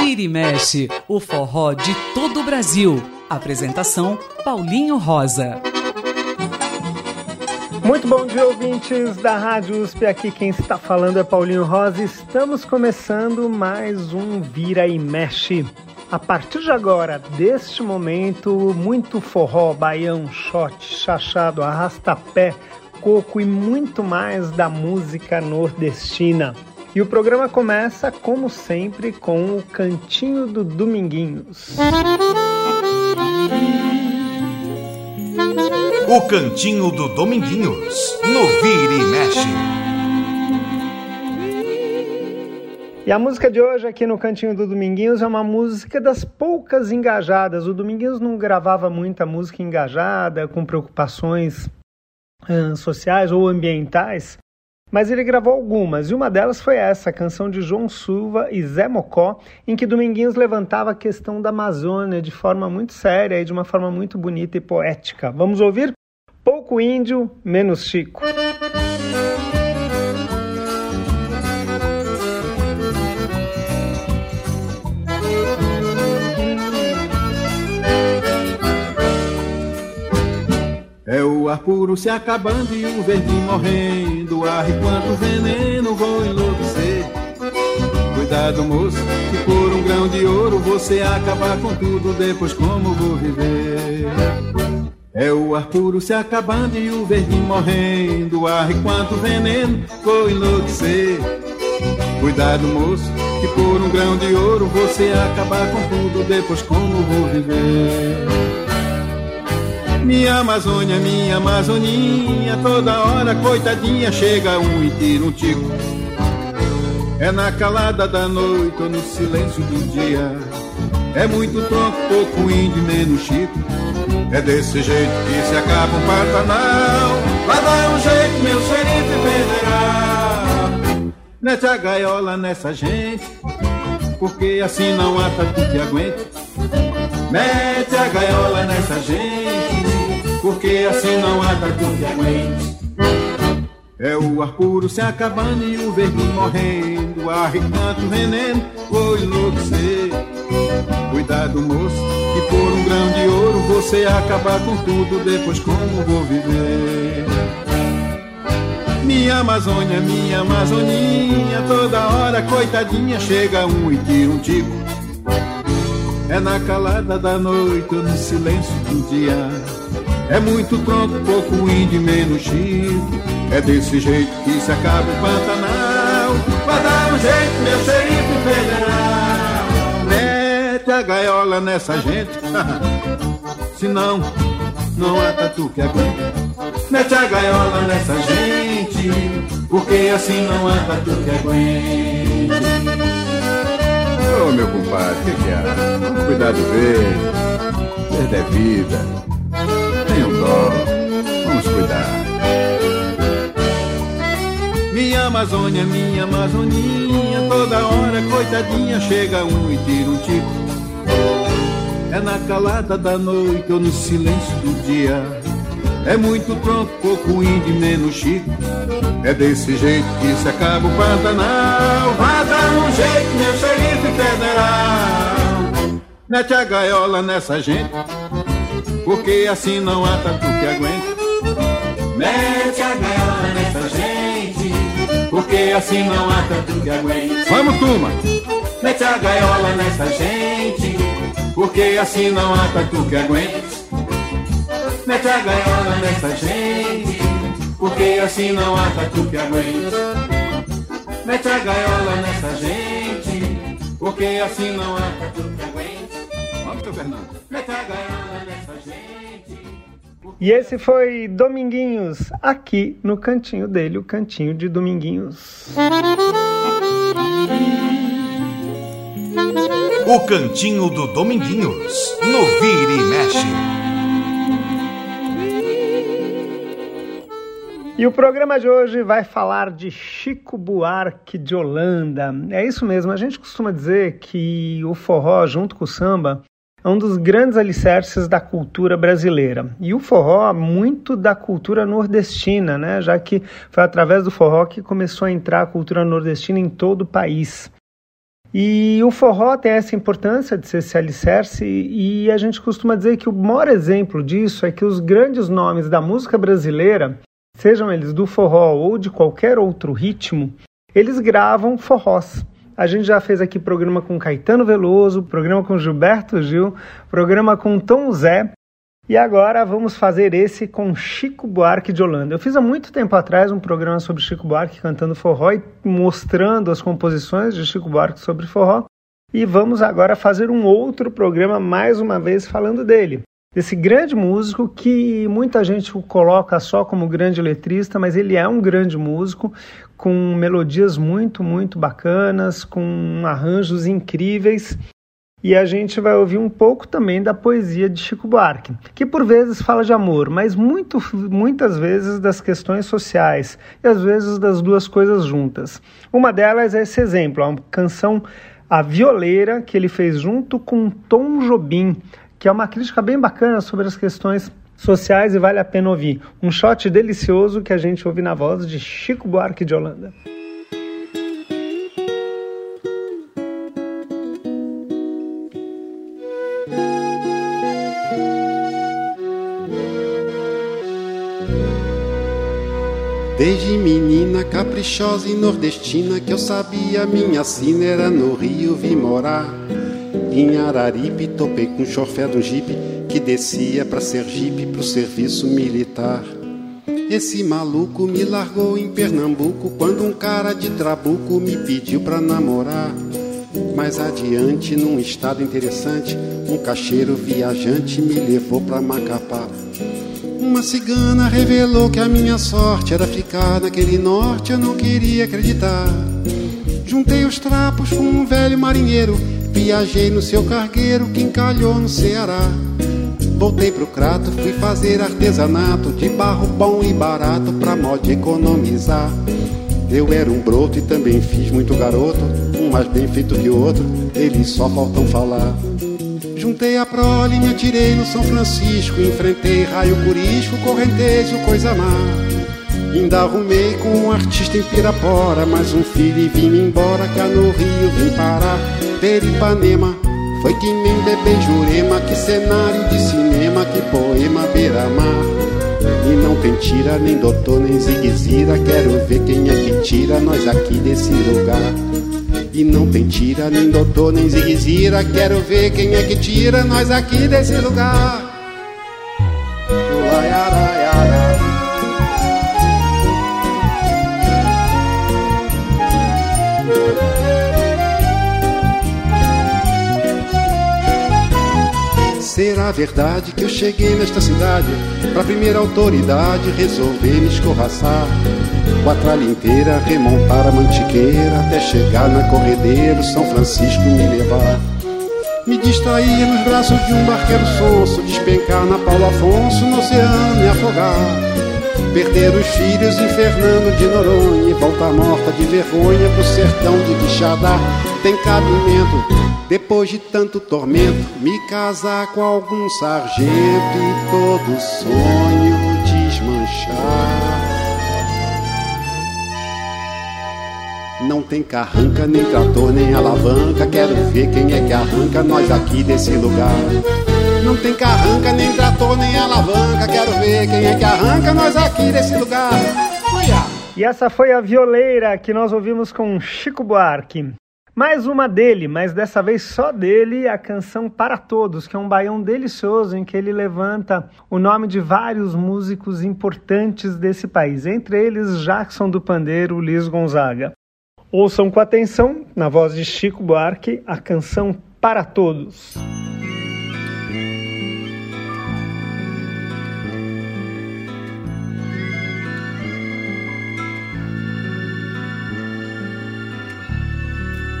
Vira e mexe, o forró de todo o Brasil. Apresentação Paulinho Rosa. Muito bom dia, ouvintes da Rádio USP. Aqui quem está falando é Paulinho Rosa. Estamos começando mais um Vira e Mexe. A partir de agora, deste momento, muito forró, baião, shot, chachado, arrastapé, coco e muito mais da música nordestina. E o programa começa, como sempre, com o Cantinho do Dominguinhos. O Cantinho do Dominguinhos, no Vira e Mexe. E a música de hoje aqui no Cantinho do Dominguinhos é uma música das poucas engajadas. O Dominguinhos não gravava muita música engajada, com preocupações sociais ou ambientais, mas ele gravou algumas, e uma delas foi essa, a canção de João Silva e Zé Mocó, em que Dominguinhos levantava a questão da Amazônia de forma muito séria e de uma forma muito bonita e poética. Vamos ouvir? Pouco índio, menos Chico. Ar puro se acabando e o verde morrendo. Ar e quanto veneno vou enlouquecer. Cuidado, moço, que por um grão de ouro você acabar com tudo. Depois, como vou viver? É o ar puro se acabando e o verde morrendo. Ar e quanto veneno vou enlouquecer. Cuidado, moço, que por um grão de ouro você acabar com tudo. Depois, como vou viver? Minha Amazônia, minha Amazoninha, toda hora, coitadinha, chega um e tira um tico. É na calada da noite ou no silêncio do dia. É muito tronco, pouco índio, menos chico. É desse jeito que se acaba um Pantanal. Vai dar um jeito, meu xerife federal. Mete a gaiola nessa gente, porque assim não há tatu que aguente. Mete a gaiola nessa gente, porque assim não há tatu. É o ar puro se acabando e o verde morrendo, ar e tanto veneno, vou enlouquecer. Cuidado, moço, que por um grão de ouro você acabar com tudo, depois como vou viver? Minha Amazônia, minha Amazoninha, toda hora, coitadinha, chega um e tira um tico. É na calada da noite no silêncio do dia. É muito tronco, pouco índio, menos chico. É desse jeito que se acaba o Pantanal. Vai dar um jeito, meu xerife federal. Mete a gaiola nessa gente, senão não há tatu que aguente. Mete a gaiola nessa gente, porque assim não há tatu que aguente. Ô oh, meu compadre, o que, que há? Vamos cuidar do verde. Verde é vida. Vamos cuidar. Minha Amazônia, minha Amazoninha, toda hora, coitadinha, chega um e tira um tico. É na calada da noite ou no silêncio do dia. É muito tronco, pouco índio, menos chico. É desse jeito que se acaba o Pantanal. Vai dar um jeito, meu xerife federal. Mete a gaiola nessa gente, porque assim não há tatu que aguente. Mete a gaiola nessa gente, porque assim não há tatu que aguente. Vamos, turma! Mete a gaiola nessa gente, porque assim não há tatu que aguente. Mete a gaiola nessa gente, porque assim não há tatu que aguente. Mete a gaiola nessa gente, porque assim não há tatu que aguente. Vamos, seu Fernando. Mete a gaiola nessa gente. E esse foi Dominguinhos, aqui no cantinho dele, o cantinho de Dominguinhos. O Cantinho do Dominguinhos, no Vira e Mexe. E o programa de hoje vai falar de Chico Buarque de Holanda. É isso mesmo, a gente costuma dizer que o forró, junto com o samba, é um dos grandes alicerces da cultura brasileira. E o forró, muito da cultura nordestina, né? já que foi através do forró que começou a entrar a cultura nordestina em todo o país. E o forró tem essa importância de ser esse alicerce, e a gente costuma dizer que o maior exemplo disso é que os grandes nomes da música brasileira, sejam eles do forró ou de qualquer outro ritmo, eles gravam forrós. A gente já fez aqui programa com Caetano Veloso, programa com Gilberto Gil, programa com Tom Zé. E agora vamos fazer esse com Chico Buarque de Holanda. Eu fiz há muito tempo atrás um programa sobre Chico Buarque cantando forró e mostrando as composições de Chico Buarque sobre forró. E vamos agora fazer um outro programa mais uma vez falando dele. Desse grande músico que muita gente o coloca só como grande letrista, mas ele é um grande músico com melodias muito, muito bacanas, com arranjos incríveis. E a gente vai ouvir um pouco também da poesia de Chico Buarque, que por vezes fala de amor, mas muito, muitas vezes das questões sociais e às vezes das duas coisas juntas. Uma delas é esse exemplo, a canção A Violeira, que ele fez junto com Tom Jobim, que é uma crítica bem bacana sobre as questões sociais e vale a pena ouvir. Um shot delicioso que a gente ouve na voz de Chico Buarque de Holanda. Desde menina caprichosa e nordestina que eu sabia minha sina era no Rio vi morar. Em Araripe topei com o chofé do jipe que descia pra Sergipe pro serviço militar. Esse maluco me largou em Pernambuco quando um cara de trabuco me pediu pra namorar. Mais adiante, num estado interessante, um cacheiro viajante me levou pra Macapá. Uma cigana revelou que a minha sorte era ficar naquele norte, eu não queria acreditar. Juntei os trapos com um velho marinheiro, viajei no seu cargueiro que encalhou no Ceará. Voltei pro crato, fui fazer artesanato de barro bom e barato pra modo de economizar. Eu era um broto e também fiz muito garoto, um mais bem feito que o outro, eles só faltam falar. Juntei a prole, me atirei no São Francisco, enfrentei raio curisco, correnteza, coisa má. Ainda arrumei com um artista em Pirapora, mais um filho e vim embora, cá no Rio vim parar, Peripanema. Foi que nem bebê Jurema, que cenário de cinema, que poema beira-mar. E não tem tira, nem doutor, nem ziguezira, quero ver quem é que tira nós aqui desse lugar. E não tem tira, nem doutor, nem ziguezira, quero ver quem é que tira nós aqui desse lugar. Será verdade que eu cheguei nesta cidade Pra primeira autoridade resolver me escorraçar. Com a tralha inteira remontar a mantiqueira Até chegar na corredeira São Francisco me levar. Me distrair nos braços de um barqueiro sonso Despencar na Paulo Afonso no oceano me afogar Perder os filhos em Fernando de Noronha E voltar morta de vergonha pro sertão de Quixadá Tem cabimento depois de tanto tormento, me casar com algum sargento e todo sonho desmanchar. Não tem carranca, nem trator, nem alavanca. Quero ver quem é que arranca nós aqui desse lugar. Não tem carranca, nem trator, nem alavanca. Quero ver quem é que arranca nós aqui desse lugar. E essa foi a violeira que nós ouvimos com Chico Buarque. Mais uma dele, mas dessa vez só dele, a canção Para Todos, que é um baião delicioso em que ele levanta o nome de vários músicos importantes desse país, entre eles Jackson do Pandeiro, Luiz Gonzaga. Ouçam com atenção, na voz de Chico Buarque, a canção Para Todos.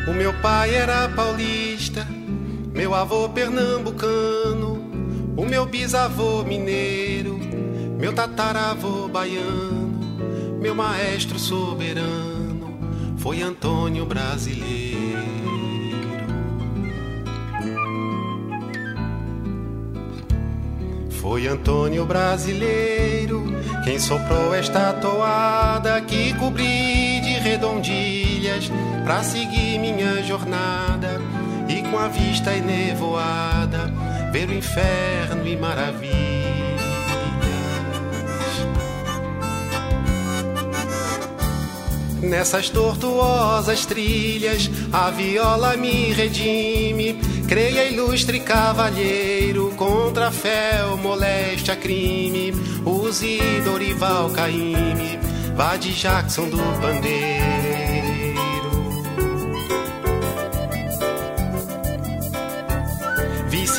O meu pai era paulista, meu avô pernambucano, o meu bisavô mineiro, meu tataravô baiano, meu maestro soberano foi Antônio Brasileiro. Foi Antônio Brasileiro quem soprou esta toada que cobri de redondilhas pra seguir minha jornada e com a vista enevoada ver o inferno e maravilhas. Nessas tortuosas trilhas, a viola me redime. Creia, ilustre cavalheiro, contra o moléstia, crime. Use Dorival Caime, vá de Jackson do Pandeiro.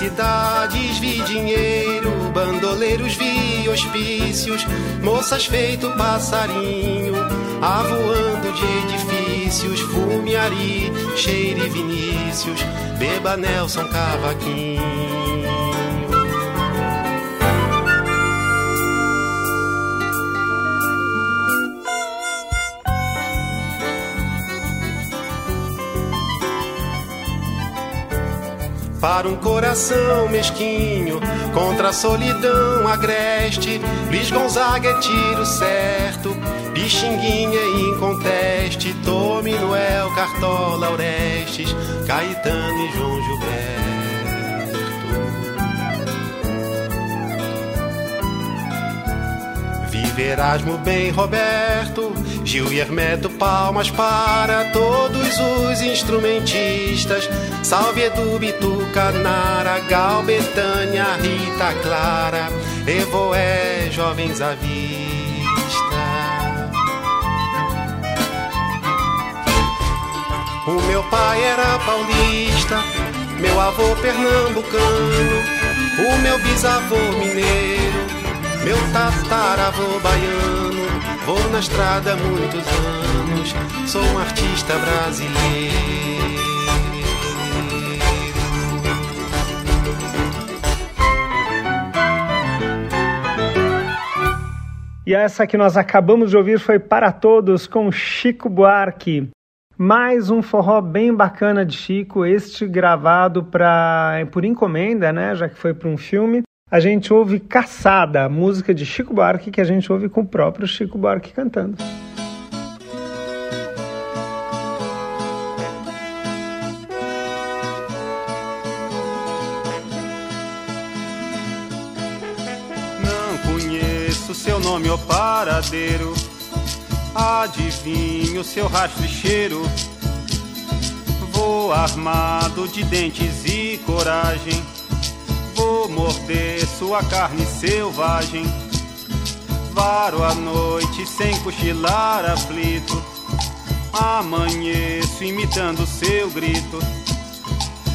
Cidades, vi dinheiro, bandoleiros, vi hospícios, moças feito passarinho, avoando de edifícios, fumiari, cheire Vinícius, beba Nelson Cavaquinho. Para um coração mesquinho, contra a solidão agreste. Luiz Gonzaga é tiro certo, Pixinguinha é inconteste. Tome Noel, Cartola, Orestes, Caetano e João Gilberto. Vive Erasmo bem Roberto, Gil e Hermeto, palmas para todos os instrumentistas. Salve Edu, Bitucanara, Gal, Betânia, Rita Clara, Evoé, jovens à vista. O meu pai era paulista, meu avô pernambucano, o meu bisavô mineiro, meu tataravô baiano. Vou na estrada há muitos anos, sou um artista brasileiro. E essa que nós acabamos de ouvir foi Para Todos com Chico Buarque. Mais um forró bem bacana de Chico, este gravado pra, por encomenda, né? Já que foi para um filme. A gente ouve Caçada, música de Chico Buarque, que a gente ouve com o próprio Chico Buarque cantando. Ou paradeiro. Adivinho seu rastro e cheiro. Vou armado de dentes e coragem. Vou morder sua carne selvagem. Varo a noite sem cochilar aflito. Amanheço imitando seu grito.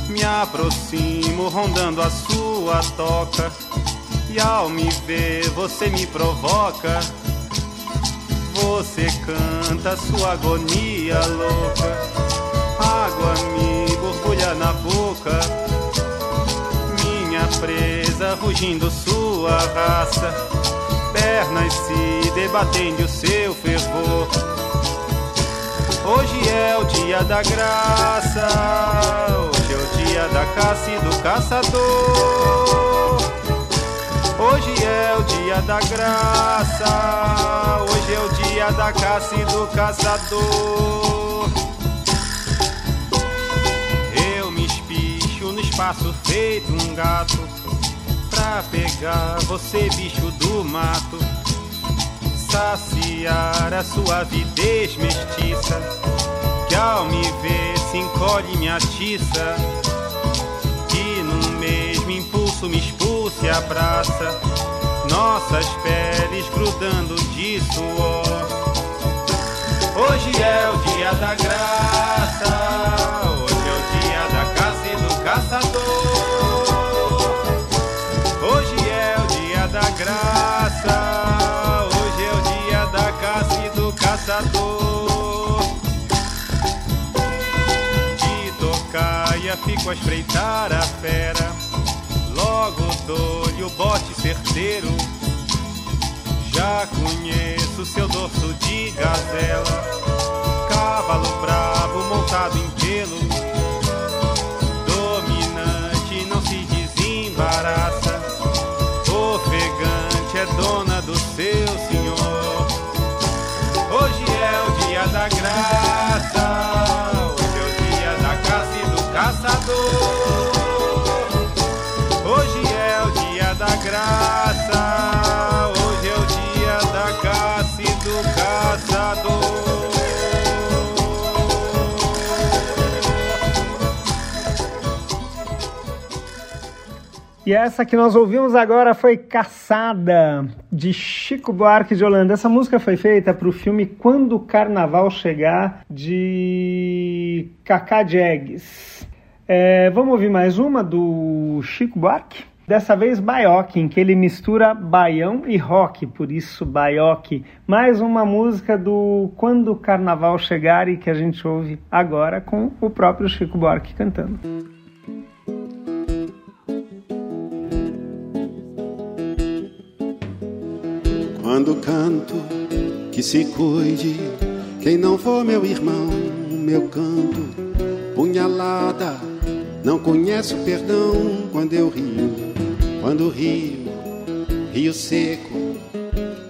Me aproximo rondando a sua toca e ao me ver, você me provoca. Você canta sua agonia louca. Água me borbulha na boca. Minha presa rugindo sua raça. Pernas se debatendo o seu fervor. Hoje é o dia da graça. Hoje é o dia da caça e do caçador. Hoje é o dia da graça, hoje é o dia da caça e do caçador. Eu me espicho no espaço feito um gato, pra pegar você, bicho do mato. Saciar a sua avidez mestiça, que ao me ver se encolhe e me atiça. E no mesmo impulso me expulsa se abraça, nossas peles grudando de suor. Hoje é o dia da graça, hoje é o dia da caça e do caçador. Hoje é o dia da graça, hoje é o dia da caça e do caçador. De tocaia fico a espreitar a fera Logo o bote certeiro. Já conheço seu dorso de gazela, cavalo bravo montado em pelo. Dominante não se desembaraça, ofegante é dona do seu. E essa que nós ouvimos agora foi Caçada, de Chico Buarque de Holanda. Essa música foi feita para o filme Quando o Carnaval Chegar, de Cacá Diegues. É, vamos ouvir mais uma do Chico Buarque? Dessa vez Baioque, em que ele mistura baião e rock, por isso Baioque. Mais uma música do Quando o Carnaval Chegar e que a gente ouve agora com o próprio Chico Buarque cantando. Quando canto, que se cuide. Quem não for meu irmão, meu canto, punhalada, não conhece o perdão quando eu rio. Quando rio, rio seco,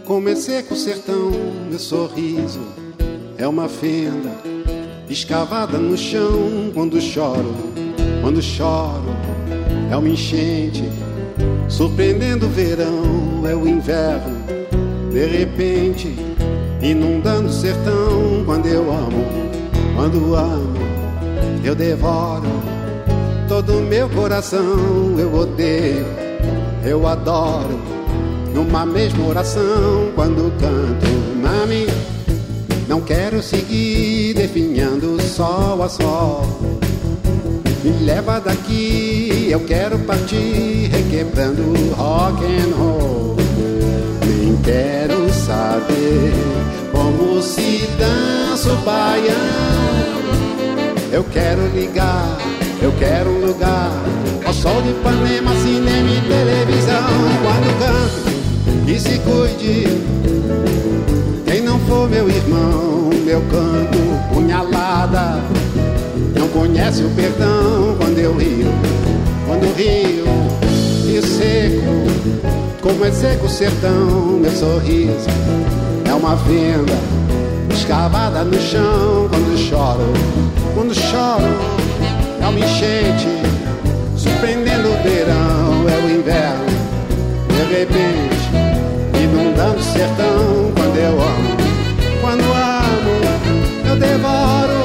como é seco o sertão, meu sorriso é uma fenda escavada no chão. Quando choro, quando choro, é uma enchente surpreendendo o verão, é o inverno de repente, inundando o sertão. Quando eu amo, quando amo, eu devoro todo meu coração. Eu odeio, eu adoro, numa mesma oração. Quando canto, mami, não quero seguir definhando sol a sol. Me leva daqui, eu quero partir requebrando rock and roll. Quero saber como se dança o baião. Eu quero ligar, eu quero um lugar ao sol de Ipanema, cinema e televisão. Quando canto, que se cuide. Quem não for meu irmão, meu canto, punhalada. Não conhece o perdão quando eu rio, quando rio, seco como é seco o sertão, meu sorriso é uma venda escavada no chão. Quando choro, quando choro, é uma enchente surpreendendo o verão, é o inverno, de repente, inundando o sertão. Quando eu amo, quando amo, eu devoro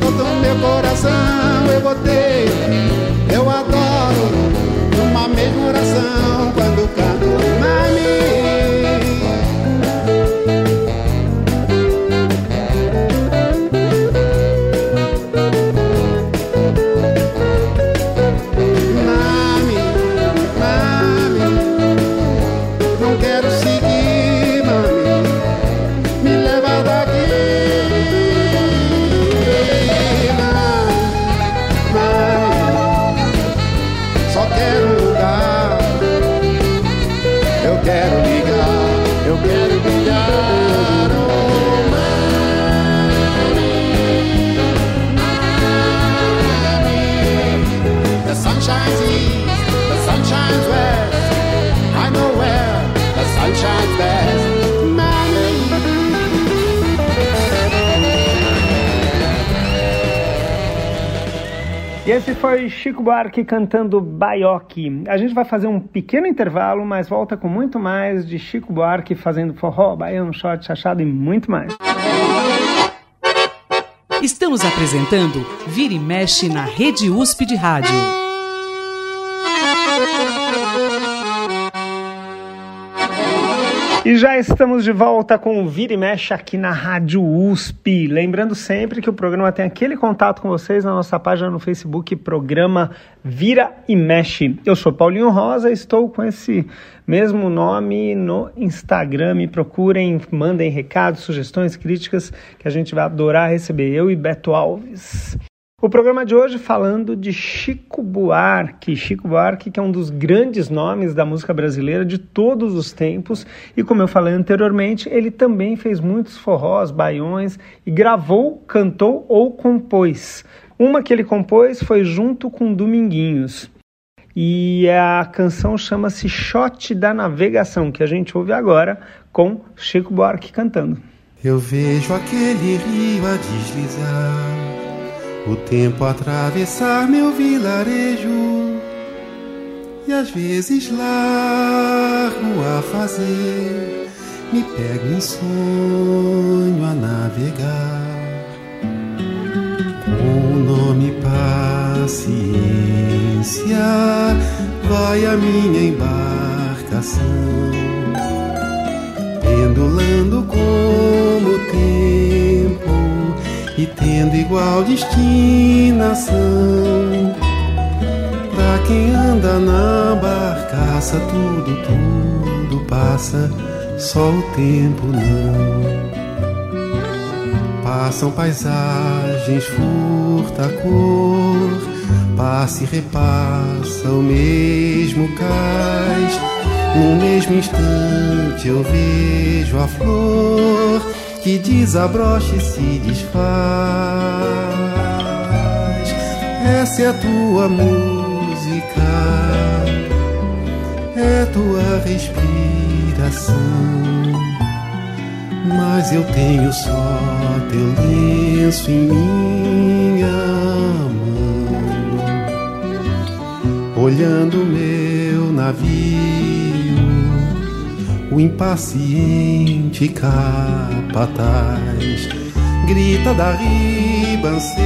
todo meu coração. Eu odeio, eu adoro, mesma oração. Quando canto. Mami, esse foi Chico Buarque cantando Baioque. A gente vai fazer um pequeno intervalo, mas volta com muito mais de Chico Buarque fazendo forró, baião, shot, chachado e muito mais. Estamos apresentando Vira e Mexe na Rede USP de Rádio. E já estamos de volta com o Vira e Mexe aqui na Rádio USP. Lembrando sempre que o programa tem aquele contato com vocês na nossa página no Facebook, programa Vira e Mexe. Eu sou Paulinho Rosa, estou com esse mesmo nome no Instagram. Me procurem, mandem recados, sugestões, críticas, que a gente vai adorar receber. Eu e Beto Alves. O programa de hoje falando de Chico Buarque. Chico Buarque, que é um dos grandes nomes da música brasileira de todos os tempos. E como eu falei anteriormente, ele também fez muitos forrós, baiões e gravou, cantou ou compôs. Uma que ele compôs foi junto com Dominguinhos. E a canção chama-se Shot da Navegação, que a gente ouve agora com Chico Buarque cantando. Eu vejo aquele rio a deslizar, o tempo atravessar meu vilarejo, e às vezes largo a fazer, me pego em sonho a navegar. Com o nome paciência, vai a minha embarcação pendulando tempo e tendo igual destinação. Pra quem anda na barcaça, tudo, tudo passa, só o tempo não. Passam paisagens, furta cor, passa e repassa o mesmo cais no mesmo instante eu vejo a flor que desabrocha e se desfaz. Essa é a tua música, é tua respiração. Mas eu tenho só teu lenço em minha mão, olhando meu navio o impaciente capataz grita da ribanceira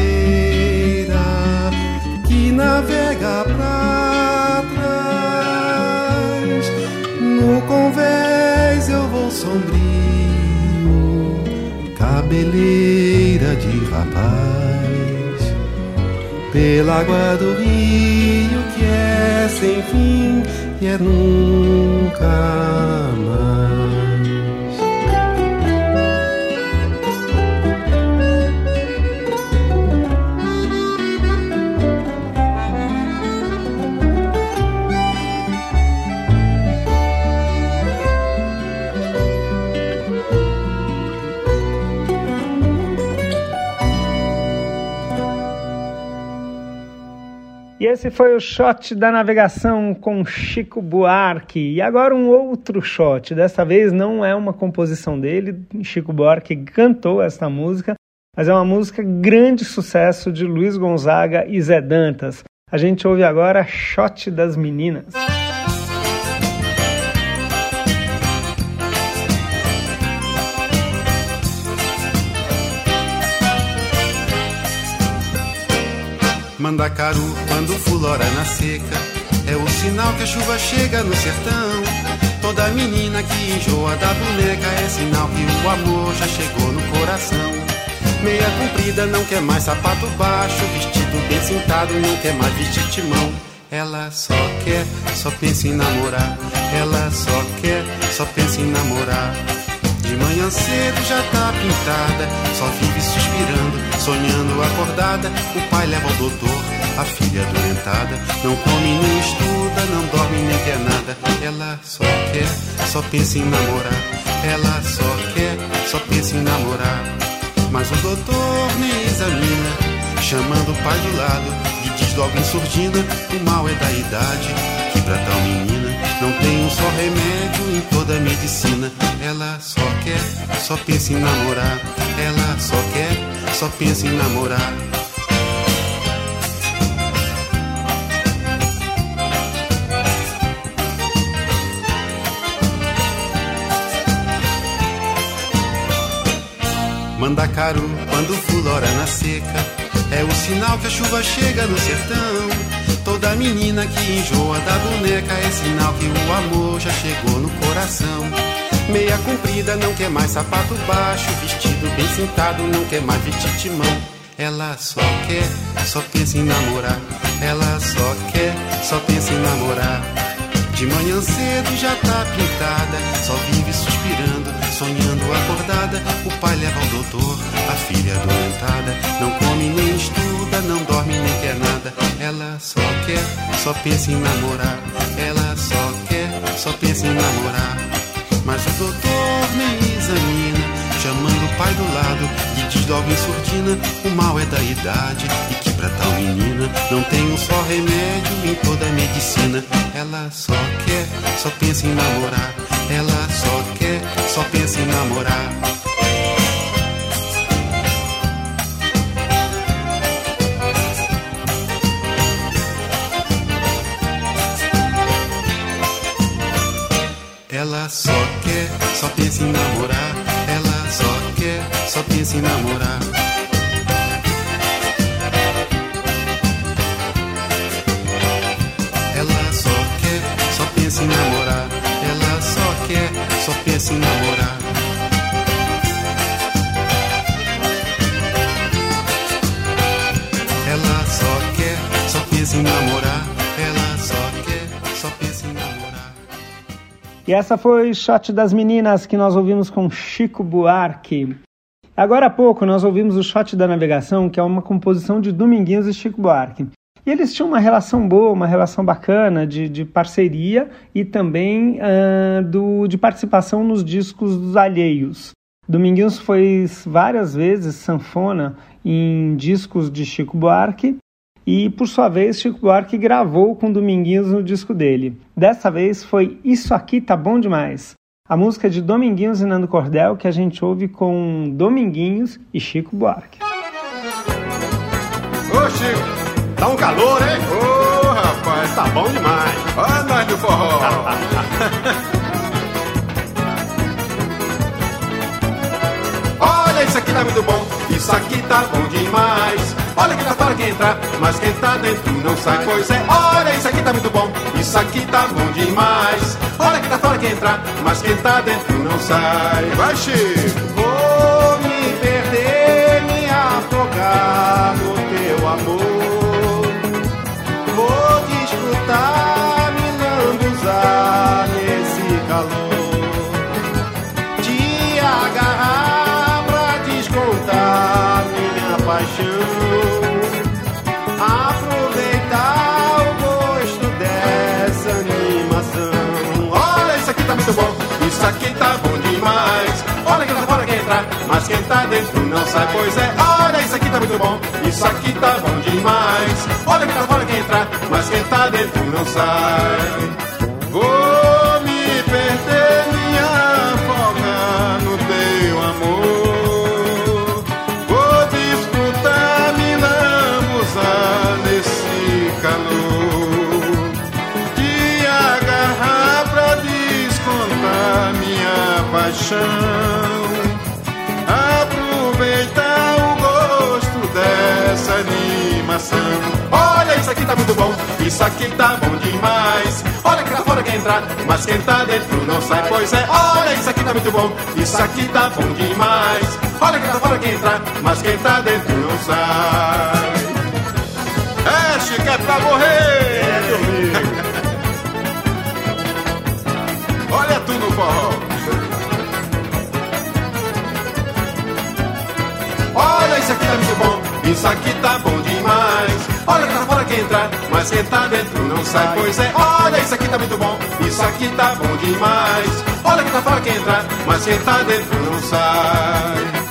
que navega pra trás. No convés eu vou sombrio, cabeleira de rapaz, pela água do rio que é sem fim e é nunca mais. Esse foi o shot da navegação com Chico Buarque. E agora um outro shot. Dessa vez não é uma composição dele. Chico Buarque cantou esta música, mas é uma música grande sucesso de Luiz Gonzaga e Zé Dantas. A gente ouve agora Shot das Meninas. Mandacaru, quando fulora na seca, é o sinal que a chuva chega no sertão. Toda menina que enjoa da boneca é sinal que o amor já chegou no coração. Meia comprida não quer mais sapato baixo, vestido bem sentado não quer mais vestir timão. Ela só quer, só pensa em namorar. Ela só quer, só pensa em namorar. De manhã cedo já tá pintada, só vive suspirando, sonhando acordada. O pai leva ao doutor, a filha doentada. Não come nem estuda, não dorme nem quer nada. Ela só quer, só pensa em namorar. Ela só quer, só pensa em namorar. Mas o doutor nem examina, chamando o pai do lado. E diz logo em o mal é da idade, pra tal menina não tem um só remédio em toda a medicina. Ela só quer, só pensa em namorar. Ela só quer, só pensa em namorar. Mandacaru, quando fulora na seca, é o sinal que a chuva chega no sertão. Toda menina que enjoa da boneca é sinal que o amor já chegou no coração. Meia comprida não quer mais sapato baixo, vestido bem sentado não quer mais vestir timão. Ela só quer, só pensa em namorar. Ela só quer, só pensa em namorar. De manhã cedo já tá pintada, só vive suspirando, sonhando acordada. O pai leva ao doutor, a filha adoentada, não come nem estuda, não dorme nem quer nada. Ela só quer, só pensa em namorar. Ela só quer, só pensa em namorar. Mas o doutor nem examina, chamando o pai do lado e diz em surdina: o mal é da idade e que pra tal menina não tem um só remédio em toda a medicina. Ela só quer, só pensa em namorar. Ela só quer, só pensa em namorar. Só pensa em namorar. Ela só quer, só pensa em namorar. Ela só quer, só pensa em namorar. Ela só quer, só pensa em namorar. E essa foi Shot das Meninas que nós ouvimos com Chico Buarque. Agora há pouco nós ouvimos o Shot da Navegação, que é uma composição de Dominguinhos e Chico Buarque. E eles tinham uma relação boa, uma relação bacana de, de parceria e também uh, do, de participação nos discos dos alheios. Dominguinhos foi várias vezes sanfona em discos de Chico Buarque e, por sua vez, Chico Buarque gravou com Dominguinhos no disco dele. Dessa vez foi Isso Aqui Tá Bom Demais, a música de Dominguinhos e Nando Cordel que a gente ouve com Dominguinhos e Chico Buarque. Ô, Chico, tá um calor, hein? Ô, rapaz, tá bom demais. Ó, nós do forró. Olha, isso aqui tá muito bom, isso aqui tá bom demais. Olha que tá fora quem entrar, mas quem tá dentro não sai, pois é. Olha, isso aqui tá muito bom, isso aqui tá bom demais. Olha que tá fora quem entrar, mas quem tá dentro não sai. Vai, Chico. Vou me perder, me afogar no teu amor. Tá dentro não sai, pois é. Olha, isso aqui tá muito bom, isso aqui tá bom demais. Olha que tá fora quem entrar, mas quem tá dentro não sai. Vou me perder, me afogar no teu amor. Vou desfrutar, me lambuzar nesse calor. Te agarrar pra descontar minha paixão. Muito bom, isso aqui tá bom demais. Olha que lá fora quem entrar, mas quem tá dentro não sai, pois é. Olha, isso aqui tá muito bom, isso aqui tá bom demais. Olha que lá fora quem entrar, mas quem tá dentro não sai. É, Chico, é pra morrer! Olha tu no forró. Olha, isso aqui tá muito bom, isso aqui tá bom demais. Olha que lá fora quem entrar, mas quem tá dentro não sai, pois é. Olha, isso aqui tá muito bom, isso aqui tá bom demais. Olha que lá fora quem entrar, mas quem tá dentro não sai.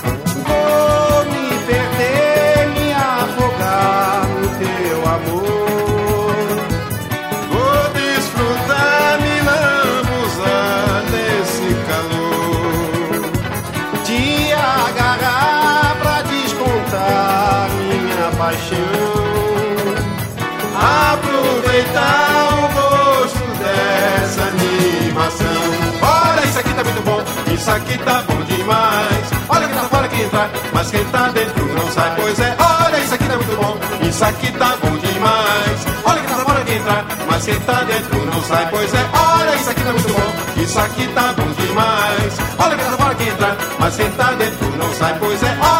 Isso aqui tá bom demais. Olha que tá fora quem entrar, mas quem tá dentro não sai, pois é. Olha, isso aqui tá muito bom, isso aqui tá bom demais. Olha que tá fora quem entrar, mas quem tá dentro não sai, pois é. Olha, isso aqui tá muito bom, isso aqui tá bom demais. Olha que tá fora quem entrar, mas quem tá dentro não sai, pois é. Olha,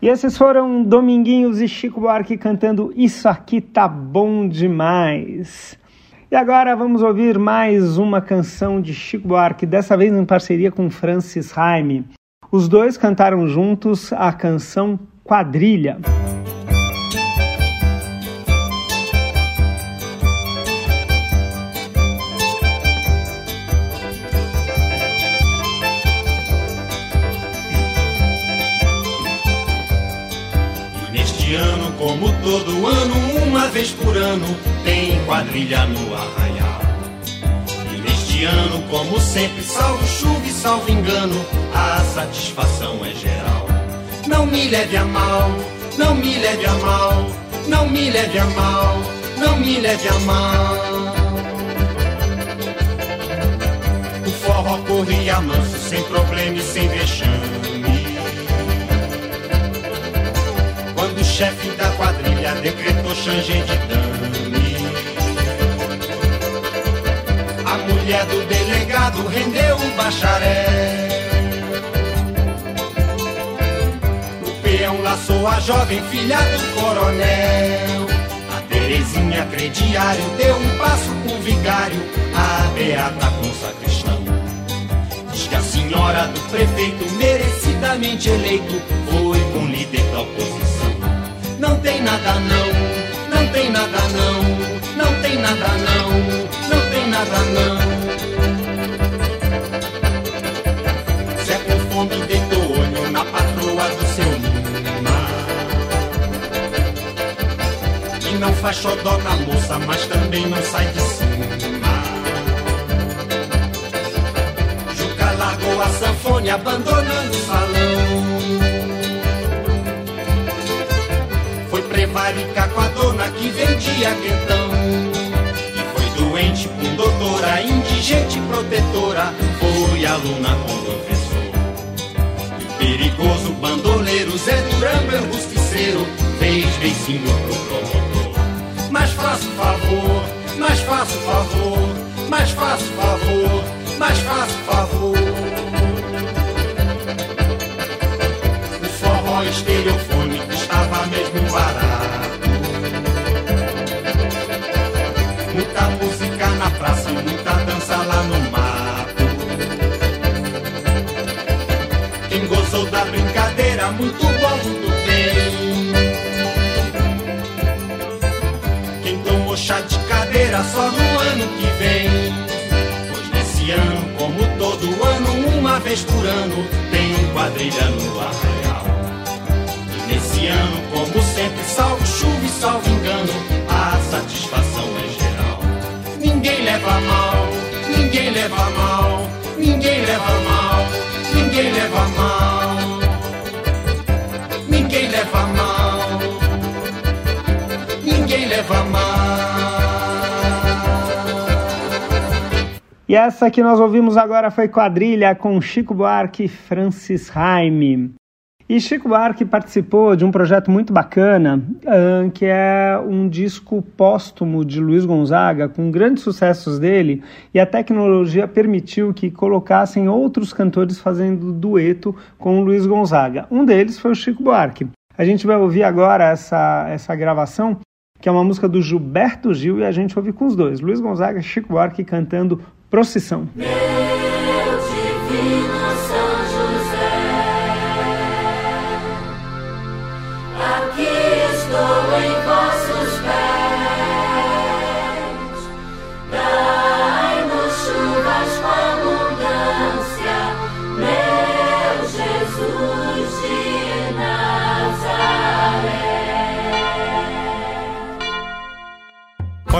E esses foram Dominguinhos e Chico Buarque cantando Isso Aqui Tá Bom Demais. E agora vamos ouvir mais uma canção de Chico Buarque, dessa vez em parceria com Francis Raime. Os dois cantaram juntos a canção Quadrilha. Como todo ano, uma vez por ano, tem quadrilha no arraial. E neste ano, como sempre, salvo chuva e salvo engano, a satisfação é geral. Não me leve a mal, não me leve a mal, não me leve a mal, não me leve a mal. O forró corria manso, sem problema e sem vexame. O chefe da quadrilha decretou change de dame. A mulher do delegado rendeu o bacharel. peão laçou a jovem filha do coronel. A Terezinha crediário deu um passo com o vigário, a Beata com sacristão. Diz que a senhora do prefeito, merecidamente eleito, foi com líder da oposição. Não tem nada não, não tem nada não, não tem nada não, não tem nada não. Zé com fome deitou olho na patroa do seu não faz xodó na moça, mas também não sai de cima. Juca largou a sanfone, abandonando o salão. Prevaricar com a dona que vendia quentão. E foi doente com doutora, indigente protetora. Foi aluna com professor. E o perigoso bandoleiro Zé Durango é. Fez beicinho pro promotor. Mas faça favor, mas faça favor, mas faça favor, mas faça só no ano que vem. Pois nesse ano, como todo ano, uma vez por ano, tem quadrilha no arraial. E nesse ano, como sempre, salvo chuva e salvo engano, a satisfação é geral. Ninguém leva mal, E essa que nós ouvimos agora foi Quadrilha com Chico Buarque e Francis Raime. E Chico Buarque participou de um projeto muito bacana, que é um disco póstumo de Luiz Gonzaga, com grandes sucessos dele, e a tecnologia permitiu que colocassem outros cantores fazendo dueto com Luiz Gonzaga. Um deles foi o Chico Buarque. A gente vai ouvir agora essa, essa gravação, que é uma música do Gilberto Gil, e a gente ouve com os dois, Luiz Gonzaga e Chico Buarque cantando Procissão. Meu divino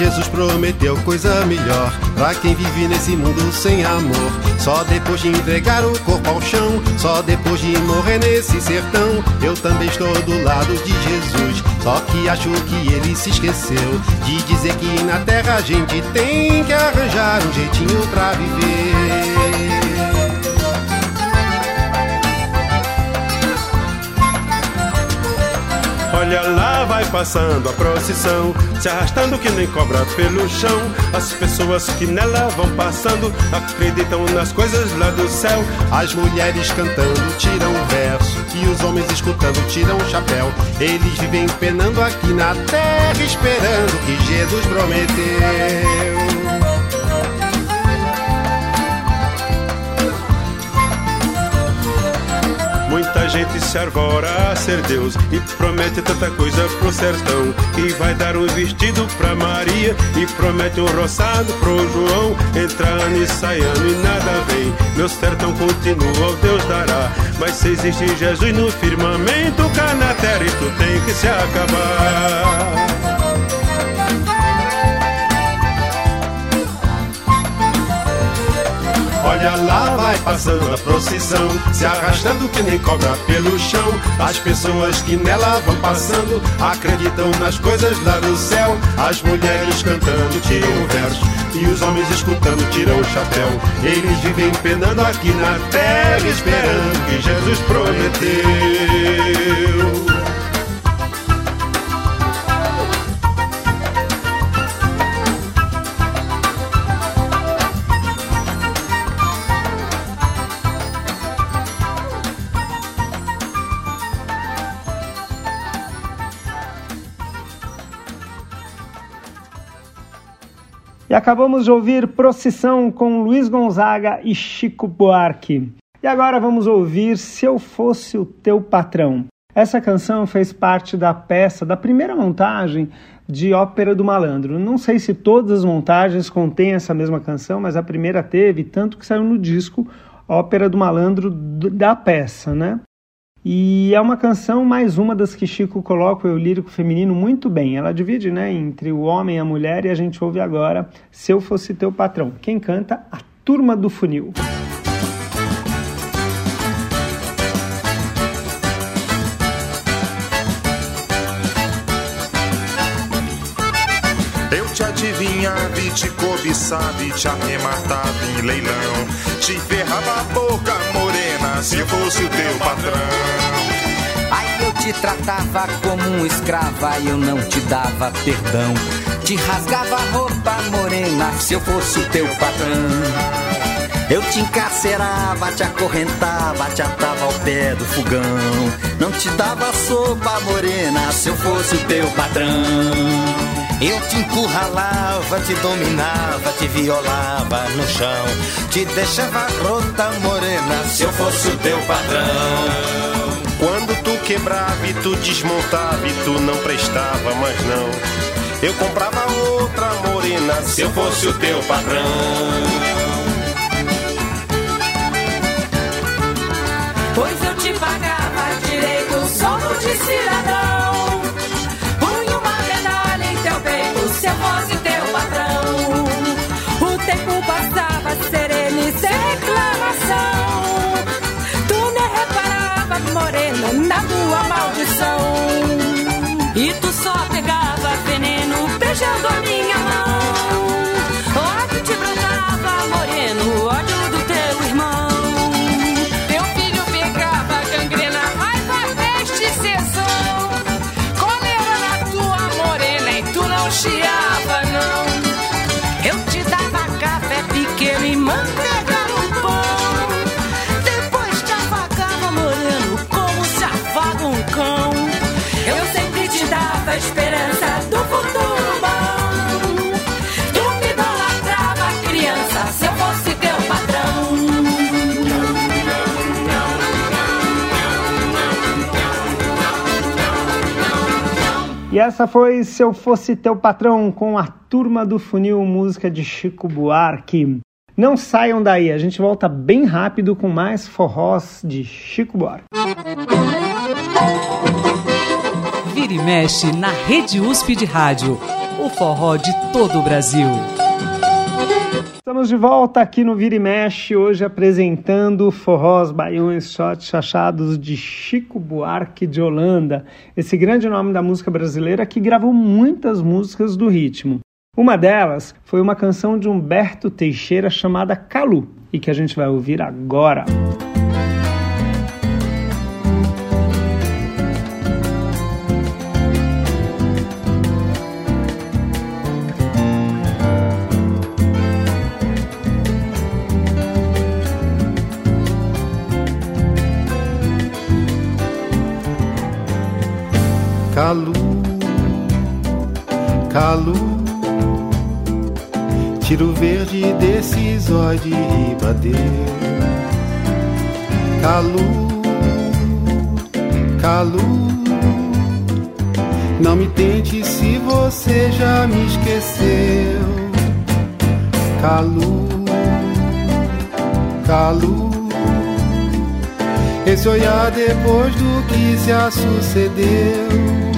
Jesus prometeu coisa melhor Pra quem vive nesse mundo sem amor. Só depois de entregar o corpo ao chão Só depois de morrer nesse sertão Eu também estou do lado de Jesus. Só que acho que ele se esqueceu De dizer que na terra a gente tem que arranjar um jeitinho pra viver Olha lá, vai passando a procissão, se arrastando que nem cobra pelo chão. As pessoas que nela vão passando acreditam nas coisas lá do céu. As mulheres cantando tiram o verso e os homens escutando tiram o chapéu. Eles vivem penando aqui na terra, esperando que Jesus prometeu. Gente se arvora a ser Deus e promete tanta coisa pro sertão. E vai dar um vestido pra Maria e promete um roçado pro João. Entra ano e sai ano e nada vem. Meu sertão continua, o Deus dará. Mas se existe Jesus no firmamento, cá na terra isso tem que se acabar. Olha lá, vai passando a procissão, se arrastando que nem cobra pelo chão. As pessoas que nela vão passando acreditam nas coisas lá do céu. As mulheres cantando tiram o verso e os homens escutando tiram o chapéu. Eles vivem penando aqui na terra, esperando que Jesus prometeu. E acabamos de ouvir Procissão com Luiz Gonzaga e Chico Buarque. E agora vamos ouvir Se Eu Fosse o Teu Patrão. Essa canção fez parte da peça, da primeira montagem de Ópera do Malandro. Não sei se todas as montagens contêm essa mesma canção, mas a primeira teve, tanto que saiu no disco Ópera do Malandro da peça, né? E é uma canção, mais uma das que Chico coloca o eu lírico feminino muito bem. Ela divide né, entre o homem e a mulher e a gente ouve agora Se Eu Fosse Teu Patrão. Quem canta? A Turma do Funil. Eu te adivinhava e te cobiçava e te arrematava em leilão. Te ferrava a boca se eu fosse o teu patrão. Aí eu te tratava como um escrava e eu não te dava perdão. Te rasgava a roupa morena se eu fosse o teu patrão. Eu te encarcerava, te acorrentava, te atava ao pé do fogão. Não te dava sopa morena se eu fosse o teu patrão. Eu te encurralava, te dominava, te violava no chão. Te deixava rota morena se eu fosse o teu patrão. Quando tu quebrava e tu desmontava e tu não prestava mais não. Eu comprava outra morena se eu fosse o teu patrão. Pois eu te pagava direito, solo de cidadão. Só pegava veneno, beijando a minha mão. E essa foi Se Eu Fosse Teu Patrão com a Turma do Funil, música de Chico Buarque. Não saiam daí, a gente volta bem rápido com mais forrós de Chico Buarque. Vira e mexe na Rede USP de Rádio. O forró de todo o Brasil. Estamos de volta aqui no Vira e Mexe, hoje apresentando forrós, baiões, shots, chachados de Chico Buarque de Holanda, esse grande nome da música brasileira que gravou muitas músicas do ritmo. Uma delas foi uma canção de Humberto Teixeira chamada Calu, e que a gente vai ouvir agora. Calu, Calu, tiro verde desse zóio de ribadeiro. Calu, Calu, não me tente se você já me esqueceu. Calu, Calu, esse olhar depois do que se sucedeu.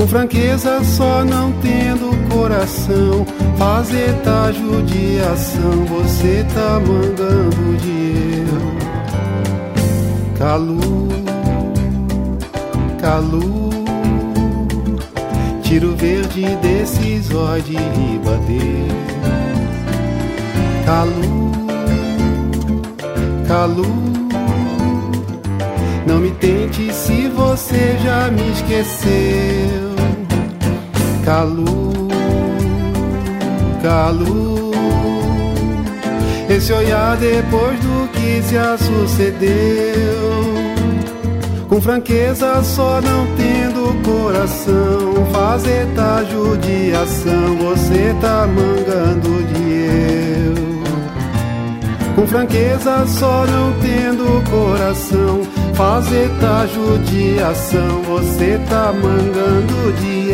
Com franqueza, só não tendo coração, fazer tá judiação, você tá mangando de eu. Calu, calu, tiro verde desses olhos de ribadeiro. Calu, calu. Não me tente se você já me esqueceu. Calu, calu. Esse olhar depois do que se sucedeu. Com franqueza, só não tendo coração. Fazer tá judiação, você tá mangando de eu. Com franqueza, só não tendo coração. Fazer tá judiação, você tá mangando de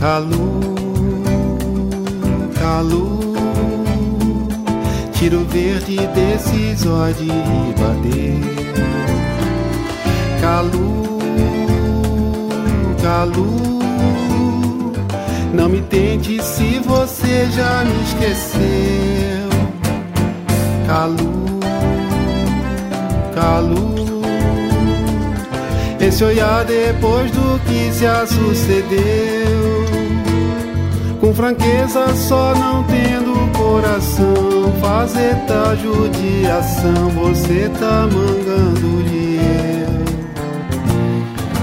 Calu, calu, tiro verde desses olhos de ribadeiro. Calu, calu, não me tente se você já me esqueceu. Calu, calu. Esse olhar depois do que se sucedeu. Com franqueza, só não tendo coração. Fazer tá judiação, você tá mangando de eu.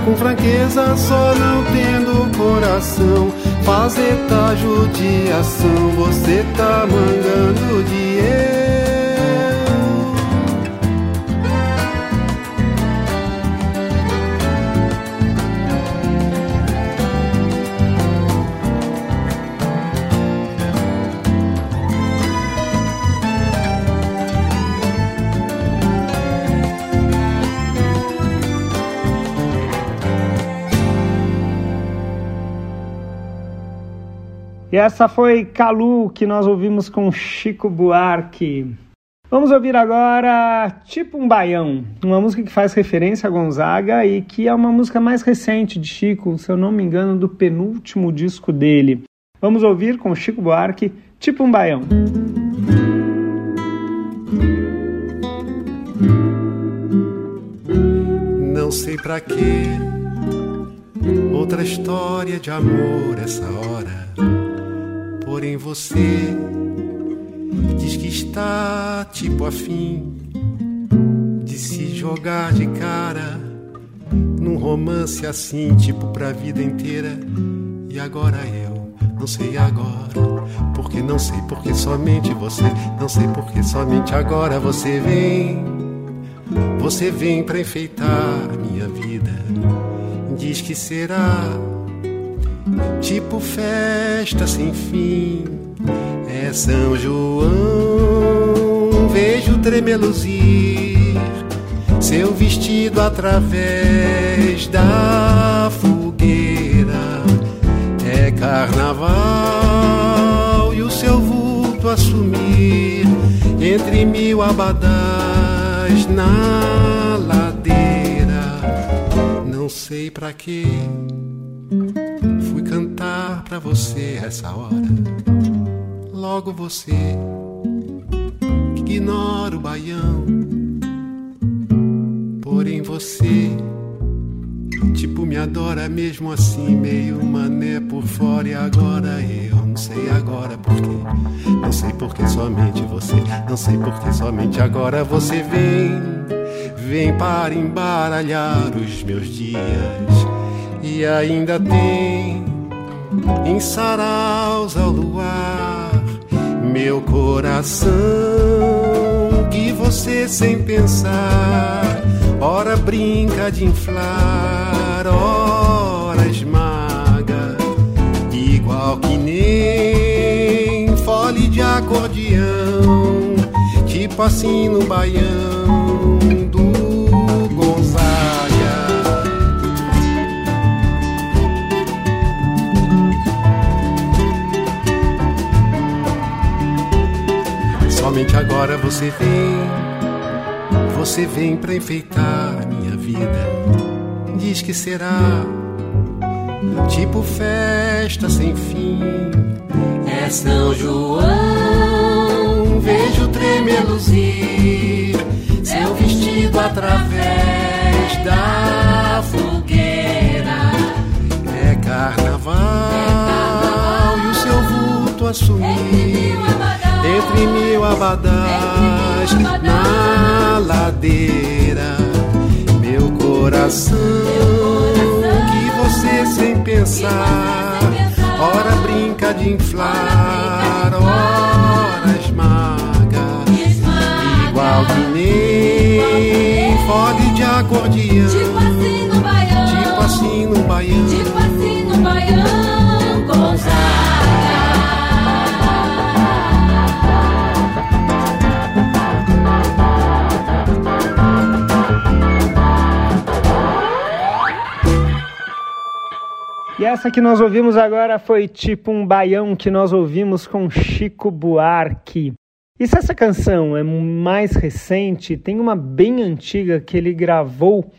Com franqueza, só não tendo coração. Fazer tá judiação, você tá mangando de eu. E essa foi Calu, que nós ouvimos com Chico Buarque. Vamos ouvir agora Tipo um Baião, uma música que faz referência a Gonzaga e que é uma música mais recente de Chico, se eu não me engano, do penúltimo disco dele. Vamos ouvir com Chico Buarque Tipo um Baião. Não sei pra que outra história de amor essa hora Porém você diz que está tipo afim de se jogar de cara num romance assim, tipo pra vida inteira. E agora eu não sei agora, porque não sei porque somente você, não sei porque somente agora você vem. Você vem pra enfeitar minha vida. Diz que será tipo festa sem fim. É São João, vejo tremeluzir seu vestido através da fogueira. É carnaval e o seu vulto assumir entre mil abadás na ladeira. Não sei pra quê pra você essa hora. Logo você ignora o baião, porém você tipo me adora mesmo assim, meio mané por fora e agora eu não sei agora porquê. Não sei porque somente você, não sei porque somente agora você vem, vem para embaralhar os meus dias e ainda tem em saraus ao luar. Meu coração que você sem pensar ora brinca de inflar, ora esmaga, igual que nem fole de acordeão, tipo assim no baião você vem você vem pra enfeitar minha vida. Diz que será tipo festa sem fim. É São João, vejo tremer luzir seu vestido através da fogueira. É carnaval, e o seu vulto assumir entre mil na ladeira. Meu coração, que você sem pensar, ora brinca de inflar, ora esmaga, igual que nem fole de acordeão, tipo assim no baião, tipo assim no baião, tipo assim no baião, essa que nós ouvimos agora foi tipo um baião que nós ouvimos com Chico Buarque. E se essa canção é mais recente, tem uma bem antiga que ele gravou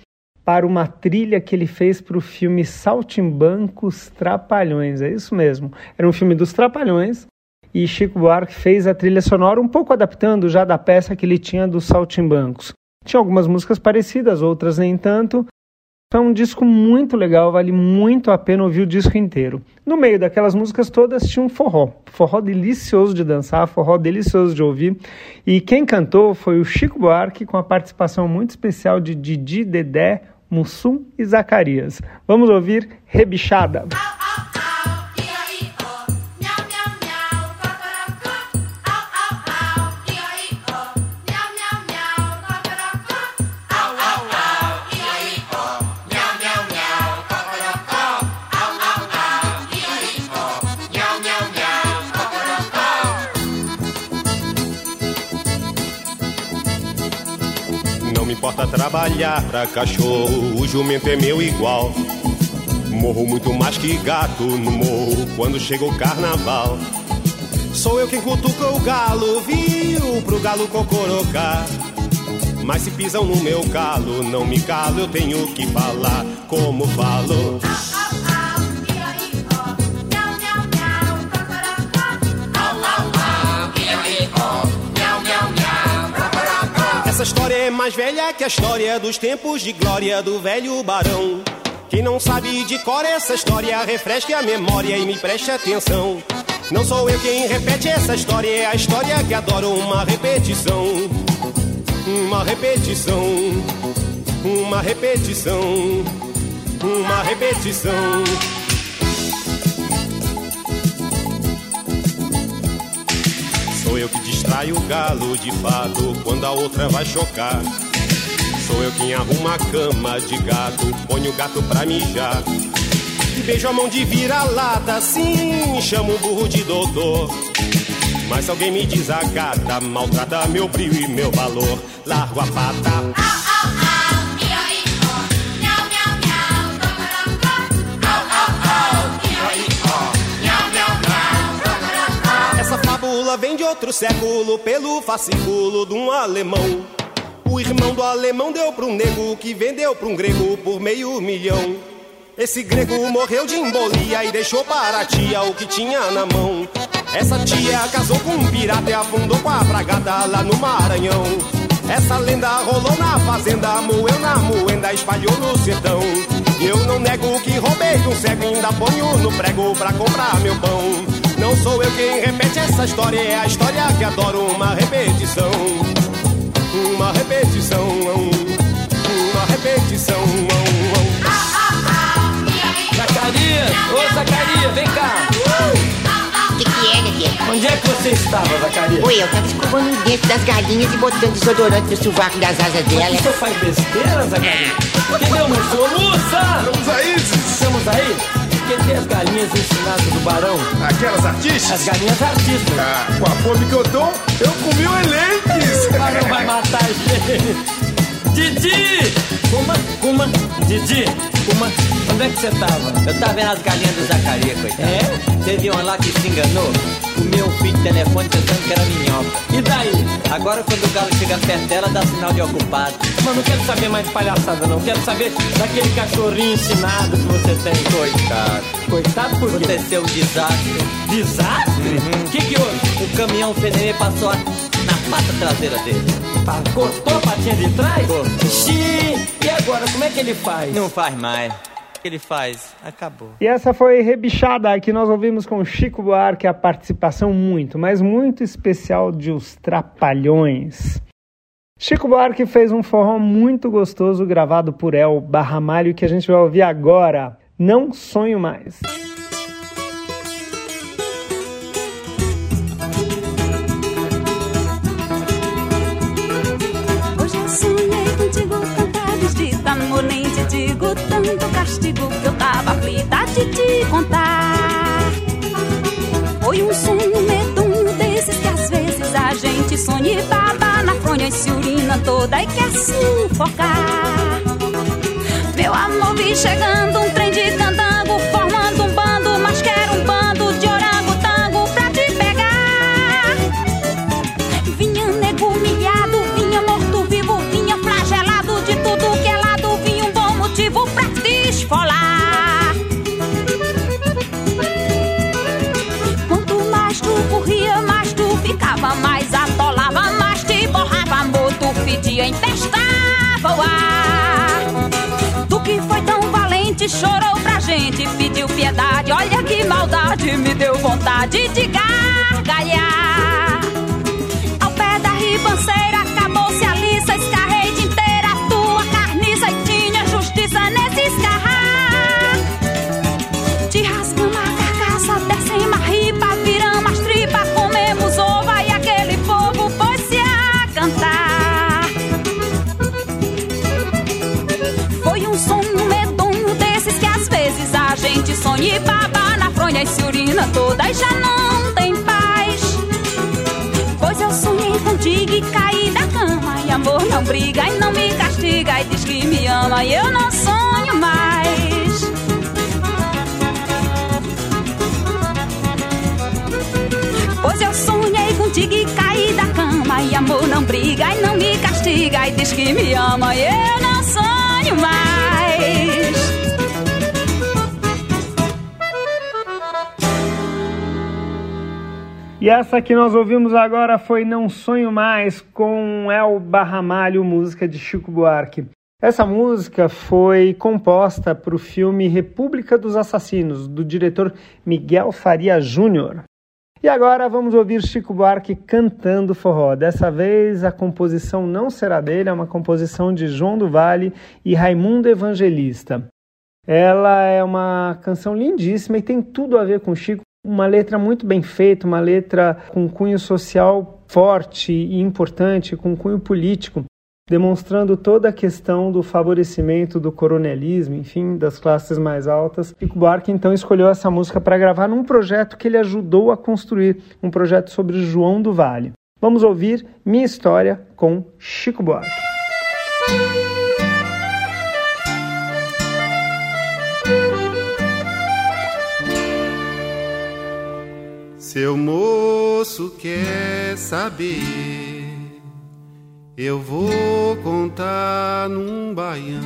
para uma trilha que ele fez para o filme Saltimbancos Trapalhões. É isso mesmo. Era um filme dos Trapalhões e Chico Buarque fez a trilha sonora um pouco adaptando já da peça que ele tinha dos Saltimbancos. Tinha algumas músicas parecidas, outras nem tanto, é um disco muito legal, vale muito a pena ouvir o disco inteiro. No meio daquelas músicas todas tinha um forró, forró delicioso de dançar, forró delicioso de ouvir. E quem cantou foi o Chico Buarque, com a participação muito especial de Didi, Dedé, Mussum e Zacarias. Vamos ouvir Rebichada. Importa trabalhar pra cachorro, o jumento é meu igual. Morro muito mais que gato no morro quando chega o carnaval. Sou eu quem cutuca o galo, viu, pro galo cocorocar. Mas se pisam no meu calo, não me calo, eu tenho que falar como falo. Essa história é mais velha que a história dos tempos de glória do velho barão. Quem não sabe de cor essa história, refresque a memória e me preste atenção. Não sou eu quem repete essa história, é a história que adoro uma repetição. Uma repetição, uma repetição, uma repetição. Sou eu que distraio o galo de fato quando a outra vai chocar. Sou eu quem arruma a cama de gato, ponho o gato pra mijar. Beijo a mão de vira-lata, sim, chamo o burro de doutor. Mas se alguém me desagata, maltrata meu brilho e meu valor, largo a pata. Vem de outro século pelo fascículo de um alemão. O irmão do alemão deu para um nego que vendeu para um grego por meio milhão. Esse grego morreu de embolia e deixou para a tia o que tinha na mão. Essa tia casou com um pirata e afundou com a bragada lá no Maranhão. Essa lenda rolou na fazenda, moeu na moenda, espalhou no sertão. E eu não nego que roubei de um cego, ainda ponho no prego pra comprar meu pão. Não sou eu quem repete essa história, é a história que adoro uma repetição. Uma repetição, uma repetição. Zacarias, ô Zacarias, vem cá. O que, que é, Dedê? Onde é que você estava, Zacarias? Oi, eu tava escovando o dente das galinhas e botando desodorante no sovaco das asas Mas delas. o senhor faz besteira, Zacarias? Entendeu, meu soluça? Vamos aí. Estamos aí? Porque tem as galinhas ensinadas do barão. Aquelas artistas? As galinhas artistas. Ah, com a fome que eu tô, eu comi o elenques. O barão vai matar a gente. Didi! Uma, uma, Didi, uma. Onde é que você tava? Eu tava vendo as galinhas do Zacarias, coitado. É? Teve uma lá que se enganou, comeu um fio de telefone pensando que era minhoca. E daí? Agora quando o galo chega perto dela, dá sinal de ocupado. Mas não quero saber mais de palhaçada, não. Quero saber daquele cachorrinho ensinado que você tem. Coitado. Coitado por quê? Aconteceu um desastre. Desastre? O que que houve? O caminhão FNM passou a- na pata traseira dele. Tá, cortou a patinha de trás? Cortou. Xiii! E agora, como é que ele faz? Não faz mais. O que ele faz? Acabou. E essa foi Rebichada, que nós ouvimos com Chico Buarque, a participação muito, mas muito especial de Os Trapalhões. Chico Buarque fez um forró muito gostoso gravado por El Barramalho que a gente vai ouvir agora. Não sonho mais. Tanto castigo Que eu tava aflita de te contar. Foi um sonho medonho desses que às vezes a gente sonha e baba na fronha e se urina toda e quer sufocar. Meu amor, vi chegando fedia, empestava o ar. Tu que foi tão valente, chorou pra gente, pediu piedade, olha que maldade, me deu vontade de gargalhar. Ao pé da ribanceira e baba na fronha e se urina toda e já não tem paz. Pois eu sonhei contigo e caí da cama. E amor não briga e não me castiga. E diz que me ama e eu não sonho mais. Pois eu sonhei contigo e caí da cama. E amor não briga e não me castiga. E diz que me ama e eu não E essa que nós ouvimos agora foi Não Sonho Mais com El Barramalho, música de Chico Buarque. Essa música foi composta para o filme República dos Assassinos, do diretor Miguel Faria Júnior. E agora vamos ouvir Chico Buarque cantando forró. Dessa vez a composição não será dele, é uma composição de João do Vale e Raimundo Evangelista. Ela é uma canção lindíssima e tem tudo a ver com Chico. Uma letra muito bem feita, uma letra com cunho social forte e importante, com cunho político, demonstrando toda a questão do favorecimento do coronelismo, enfim, das classes mais altas. Chico Buarque então escolheu essa música para gravar num projeto que ele ajudou a construir, um projeto sobre João do Vale. Vamos ouvir Minha História com Chico Buarque. Seu moço quer saber, eu vou contar num baião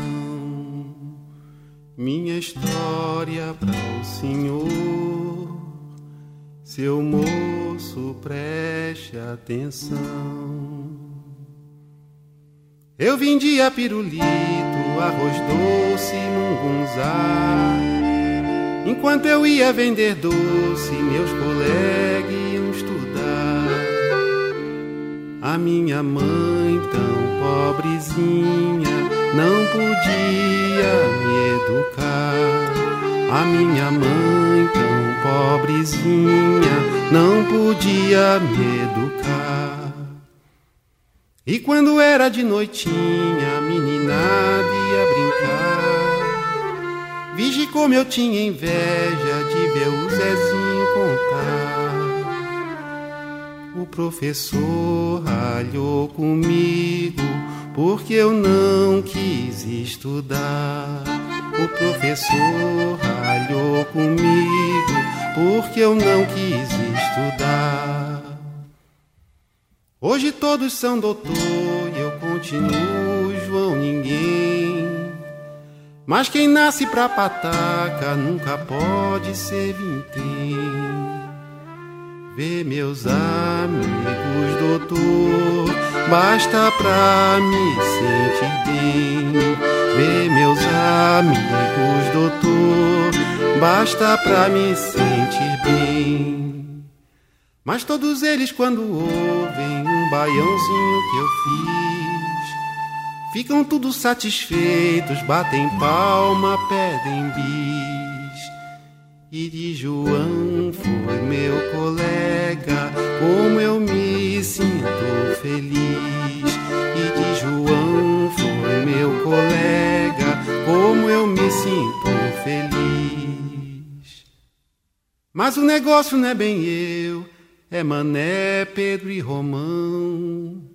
minha história para o senhor. Seu moço, preste atenção. Eu vendia pirulito arroz doce, mungunzá. Enquanto eu ia vender doce, meus colegas iam estudar. A minha mãe, tão pobrezinha, não podia me educar. A minha mãe, tão pobrezinha, não podia me educar. E quando era de noitinha, a meninada ia brincar. Vige como eu tinha inveja de ver o Zezinho contar. O professor ralhou comigo porque eu não quis estudar. O professor ralhou comigo porque eu não quis estudar. Hoje todos são doutor e eu continuo. Mas quem nasce pra pataca nunca pode ser vintém. Vê meus amigos, doutor, basta pra me sentir bem. Vê meus amigos, doutor, basta pra me sentir bem. Mas todos eles, quando ouvem um baiãozinho que eu fiz, ficam tudo satisfeitos, batem palma, pedem bis. E de João foi meu colega, como eu me sinto feliz. E de João foi meu colega, como eu me sinto feliz. Mas o negócio não é bem eu, é Mané, Pedro e Romão,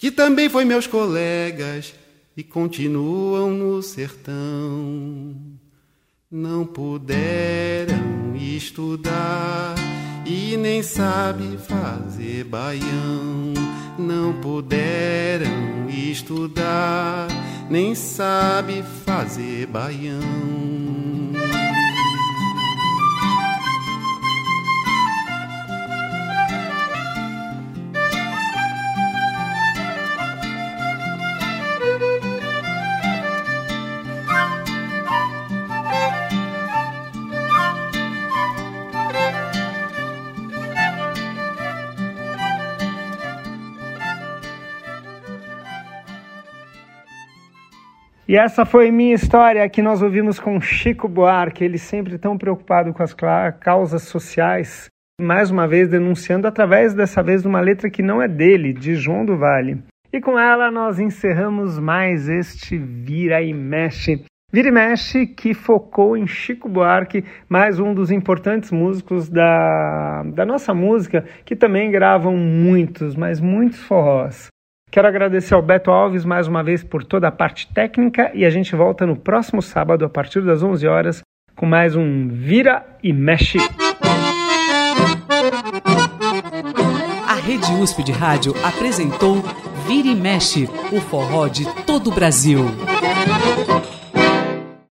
que também foi meus colegas e continuam no sertão não puderam estudar e nem sabe fazer baião. Não puderam estudar, nem sabe fazer baião. E essa foi minha história que nós ouvimos com Chico Buarque, ele sempre tão preocupado com as causas sociais, mais uma vez denunciando através dessa vez de uma letra que não é dele, de João do Vale. E com ela nós encerramos mais este Vira e Mexe. Vira e Mexe que focou em Chico Buarque, mais um dos importantes músicos da, da nossa música, que também gravam muitos, mas muitos forrós. Quero agradecer ao Beto Alves mais uma vez por toda a parte técnica e a gente volta no próximo sábado a partir das 11 horas com mais um Vira e Mexe. A Rede USP de Rádio apresentou Vira e Mexe, o forró de todo o Brasil.